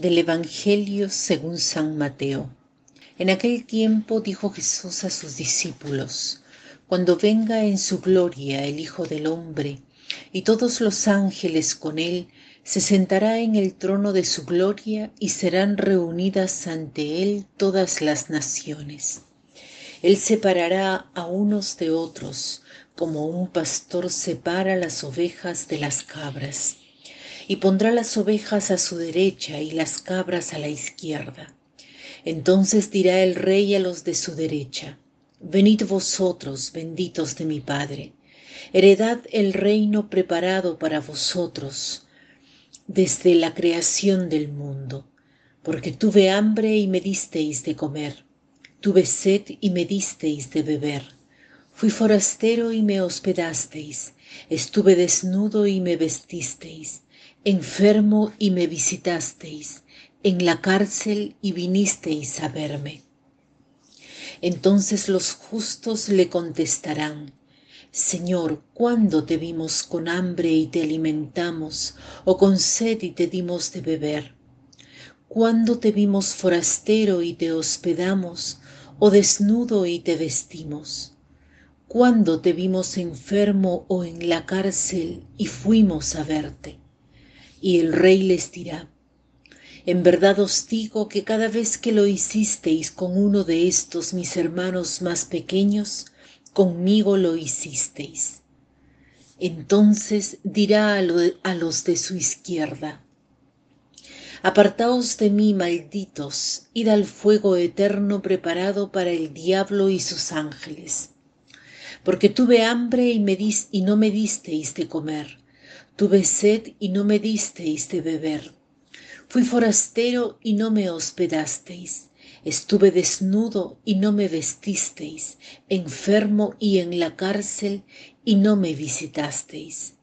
Del Evangelio según San Mateo. En aquel tiempo dijo Jesús a sus discípulos, Cuando venga en su gloria el Hijo del Hombre, y todos los ángeles con él, se sentará en el trono de su gloria y serán reunidas ante él todas las naciones. Él separará a unos de otros, como un pastor separa las ovejas de las cabras y pondrá las ovejas a su derecha y las cabras a la izquierda. Entonces dirá el rey a los de su derecha, Venid vosotros, benditos de mi Padre, heredad el reino preparado para vosotros desde la creación del mundo, porque tuve hambre y me disteis de comer, tuve sed y me disteis de beber, fui forastero y me hospedasteis, estuve desnudo y me vestisteis enfermo y me visitasteis, en la cárcel y vinisteis a verme. Entonces los justos le contestarán, Señor, ¿cuándo te vimos con hambre y te alimentamos, o con sed y te dimos de beber? ¿Cuándo te vimos forastero y te hospedamos, o desnudo y te vestimos? ¿Cuándo te vimos enfermo o en la cárcel y fuimos a verte? Y el rey les dirá, en verdad os digo que cada vez que lo hicisteis con uno de estos mis hermanos más pequeños, conmigo lo hicisteis. Entonces dirá a, los de su izquierda, Apartaos de mí, malditos, id al fuego eterno preparado para el diablo y sus ángeles. Porque tuve hambre y no me disteis de comer Tuve sed y no me disteis de beber. Fui forastero y no me hospedasteis. Estuve desnudo y no me vestisteis, enfermo y en la cárcel y no me visitasteis.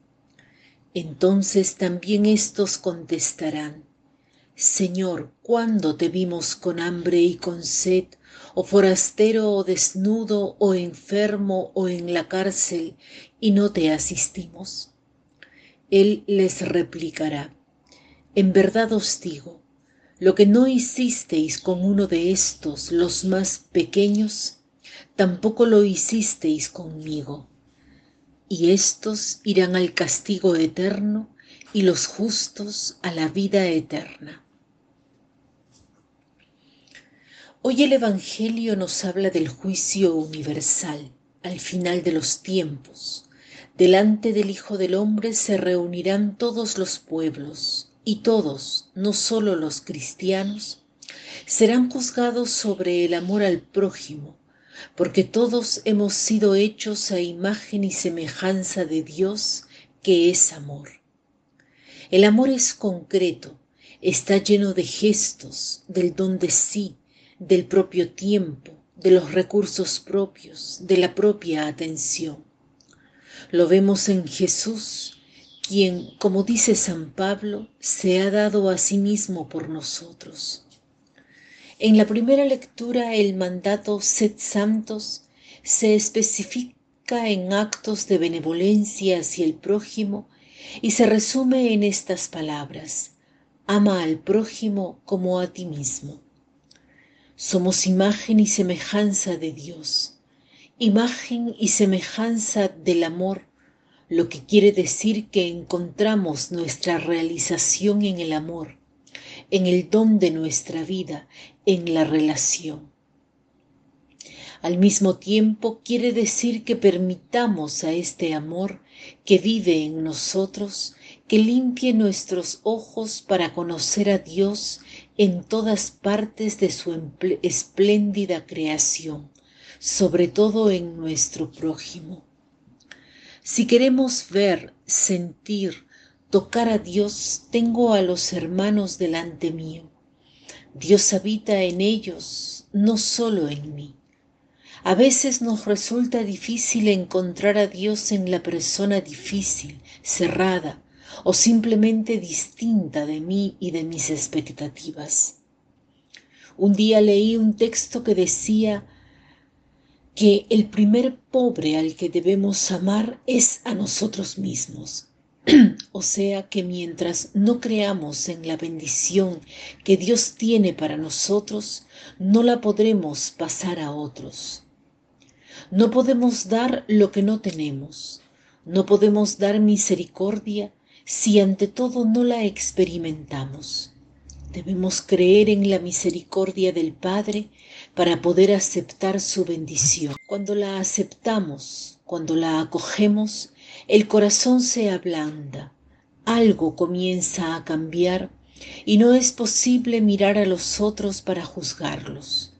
Entonces también éstos contestarán, Señor, ¿cuándo te vimos con hambre y con sed, o forastero o desnudo, o enfermo o en la cárcel, y no te asistimos? Él les replicará, en verdad os digo, lo que no hicisteis con uno de estos, los más pequeños, tampoco lo hicisteis conmigo. Y estos irán al castigo eterno y los justos a la vida eterna. Hoy el Evangelio nos habla del juicio universal al final de los tiempos Delante del Hijo del Hombre se reunirán todos los pueblos, y todos, no solo los cristianos, serán juzgados sobre el amor al prójimo, porque todos hemos sido hechos a imagen y semejanza de Dios, que es amor. El amor es concreto, está lleno de gestos, del don de sí, del propio tiempo, de los recursos propios, de la propia atención. Lo vemos en Jesús, quien, como dice San Pablo, se ha dado a sí mismo por nosotros. En la primera lectura el mandato Sed Santos se especifica en actos de benevolencia hacia el prójimo y se resume en estas palabras, ama al prójimo como a ti mismo. Somos imagen y semejanza de Dios imagen y semejanza del amor, lo que quiere decir que encontramos nuestra realización en el amor, en el don de nuestra vida, en la relación. Al mismo tiempo quiere decir que permitamos a este amor que vive en nosotros que limpie nuestros ojos para conocer a Dios en todas partes de su espléndida creación sobre todo en nuestro prójimo. Si queremos ver, sentir, tocar a Dios, tengo a los hermanos delante mío. Dios habita en ellos, no solo en mí. A veces nos resulta difícil encontrar a Dios en la persona difícil, cerrada o simplemente distinta de mí y de mis expectativas. Un día leí un texto que decía, que el primer pobre al que debemos amar es a nosotros mismos. O sea que mientras no creamos en la bendición que Dios tiene para nosotros, no la podremos pasar a otros. No podemos dar lo que no tenemos. No podemos dar misericordia si ante todo no la experimentamos. Debemos creer en la misericordia del Padre para poder aceptar su bendición. Cuando la aceptamos, cuando la acogemos, el corazón se ablanda, algo comienza a cambiar y no es posible mirar a los otros para juzgarlos.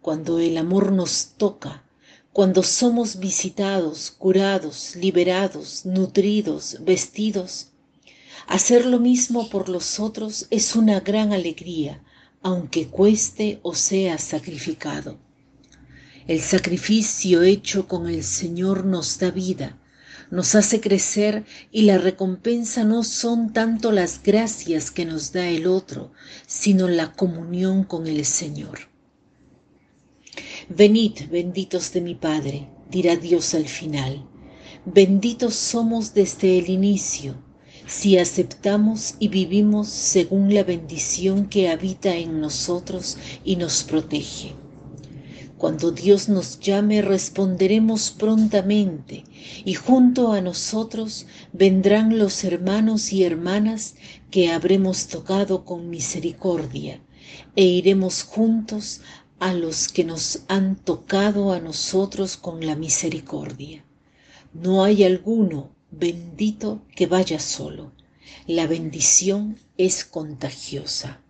Cuando el amor nos toca, cuando somos visitados, curados, liberados, nutridos, vestidos, hacer lo mismo por los otros es una gran alegría, aunque cueste o sea sacrificado. El sacrificio hecho con el Señor nos da vida, nos hace crecer y la recompensa no son tanto las gracias que nos da el otro, sino la comunión con el Señor. Venid, benditos de mi Padre, dirá Dios al final. Benditos somos desde el inicio, si aceptamos y vivimos según la bendición que habita en nosotros y nos protege. Cuando Dios nos llame responderemos prontamente y junto a nosotros vendrán los hermanos y hermanas que habremos tocado con misericordia e iremos juntos a los que nos han tocado a nosotros con la misericordia. No hay alguno bendito que vaya solo. La bendición es contagiosa.